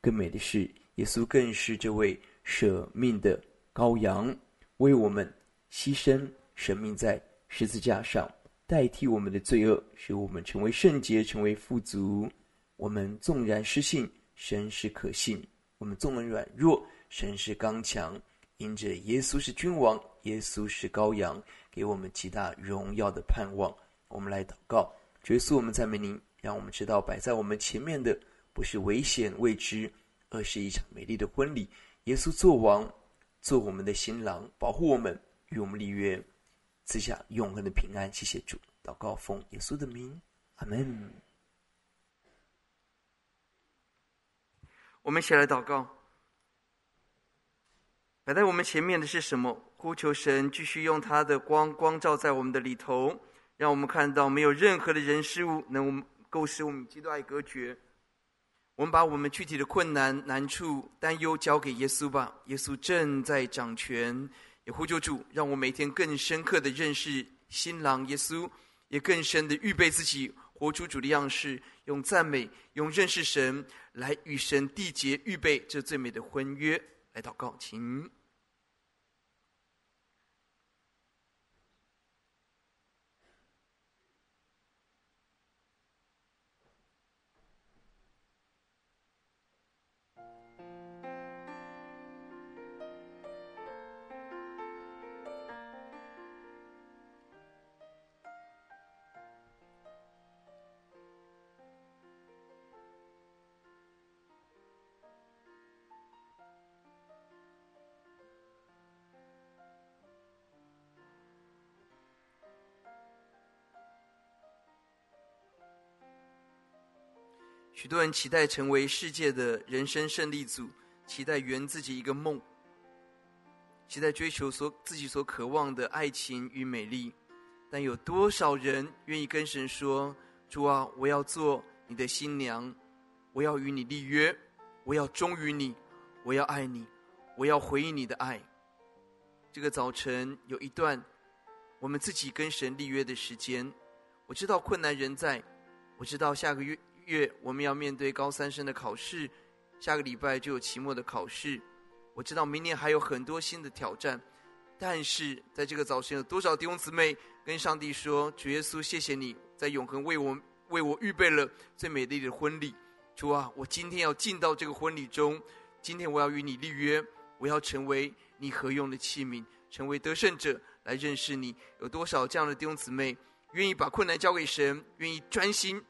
更美的是，耶稣更是这位舍命的羔羊，为我们牺牲生命在十字架上，代替我们的罪恶，使我们成为圣洁，成为富足。我们纵然失信，神是可信；我们纵然软弱，神是刚强。因着耶稣是君王，耶稣是羔羊，给我们极大荣耀的盼望。我们来祷告，耶稣，我们赞美您，让我们知道摆在我们前面的不是危险未知，而是一场美丽的婚礼。耶稣做王，做我们的新郎，保护我们，与我们立约，赐下永恒的平安。谢谢主，祷告奉耶稣的名，阿门。我们一起来祷告。摆在我们前面的是什么？呼求神继续用他的光光照在我们的里头，让我们看到没有任何的人事物能够使我们基督爱隔绝。我们把我们具体的困难、难处、担忧交给耶稣吧。耶稣正在掌权，呼救主，让我每天更深刻的认识新郎耶稣，也更深的预备自己，活出主的样式，用赞美、用认识神来与神缔结、预备这最美的婚约。来到告，请。许多人期待成为世界的人生胜利组，期待圆自己一个梦，期待追求所自己所渴望的爱情与美丽。但有多少人愿意跟神说：“主啊，我要做你的新娘，我要与你立约，我要忠于你，我要爱你，我要回应你的爱。”这个早晨有一段我们自己跟神立约的时间。我知道困难仍在，我知道下个月。月我们要面对高三生的考试，下个礼拜就有期末的考试。我知道明年还有很多新的挑战，但是在这个早晨，有多少弟兄姊妹跟上帝说：“主耶稣，谢谢你在永恒为我为我预备了最美丽的婚礼。主啊，我今天要进到这个婚礼中，今天我要与你立约，我要成为你合用的器皿，成为得胜者来认识你。有多少这样的弟兄姊妹愿意把困难交给神，愿意专心？”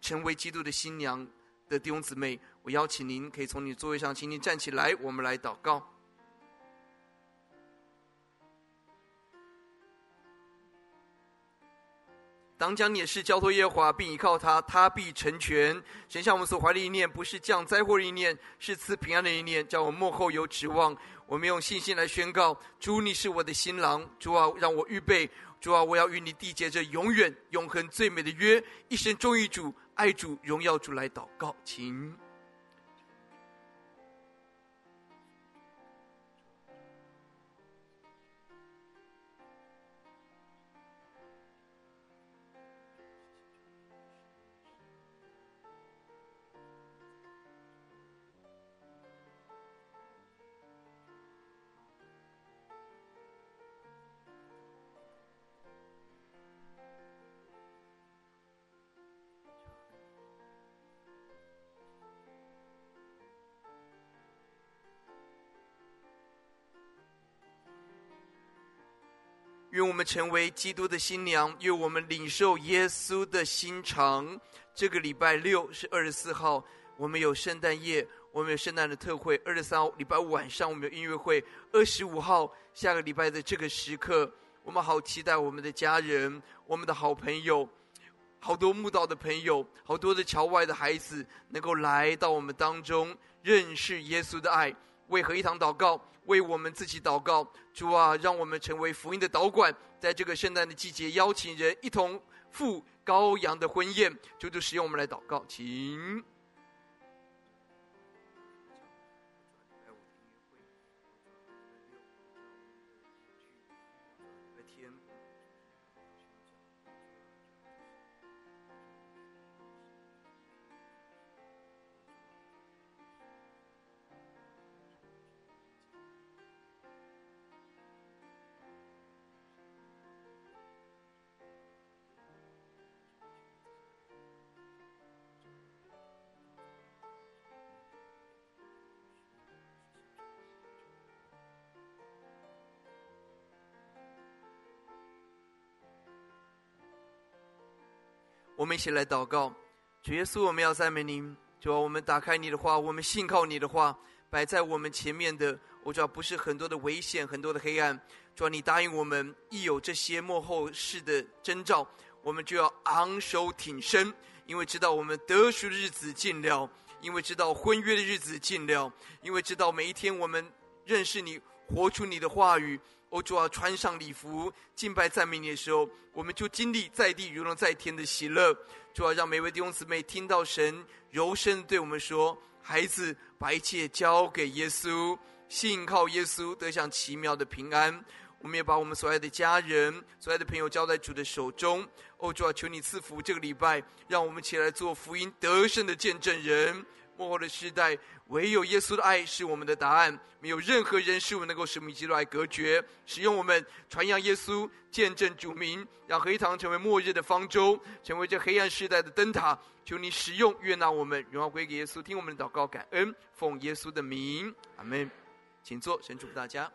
成为基督的新娘的弟兄姊妹，我邀请您可以从你座位上，请您站起来，我们来祷告。当将你的事交托耶和华，并依靠他，他必成全。神向我们所怀的意念，不是降灾祸的意念，是赐平安的意念，叫我们末后有指望。我们用信心来宣告：主，你是我的新郎。主啊，让我预备。主啊，我要与你缔结着永远、永恒、最美的约，一生忠于主。爱主荣耀主来祷告，请。成为基督的新娘，愿我们领受耶稣的心肠。这个礼拜六是二十四号，我们有圣诞夜，我们有圣诞的特会。二十三号礼拜五晚上我们有音乐会。二十五号下个礼拜的这个时刻，我们好期待我们的家人、我们的好朋友、好多慕道的朋友、好多的桥外的孩子能够来到我们当中，认识耶稣的爱。为合一堂祷告，为我们自己祷告。主啊，让我们成为福音的导管，在这个圣诞的季节，邀请人一同赴羔羊的婚宴。求主使用我们来祷告，请。我们一起来祷告，主耶稣，我们要赞美您。主啊，我们打开你的话，我们信靠你的话，摆在我们前面的，我主要不是很多的危险，很多的黑暗。主啊，你答应我们，一有这些幕后事的征兆，我们就要昂首挺身，因为知道我们得赎的日子近了，因为知道婚约的日子近了，因为知道每一天我们认识你，活出你的话语。哦，主啊，穿上礼服，敬拜赞美你的时候，我们就经历在地如同在天的喜乐。主啊，让每位弟兄姊妹听到神柔声对我们说：“孩子，把一切交给耶稣，信靠耶稣，得享奇妙的平安。”我们也把我们所爱的家人、所爱的朋友交在主的手中。哦，主啊，求你赐福这个礼拜，让我们起来做福音得胜的见证人。末后的时代，唯有耶稣的爱是我们的答案，没有任何人是我们能够使我们基督爱隔绝。使用我们传扬耶稣，见证主名，让合一堂成为末日的方舟，成为这黑暗时代的灯塔。求你使用悦纳我们，荣耀归给耶稣。听我们的祷告，感恩，奉耶稣的名，阿门。请坐，神祝福大家。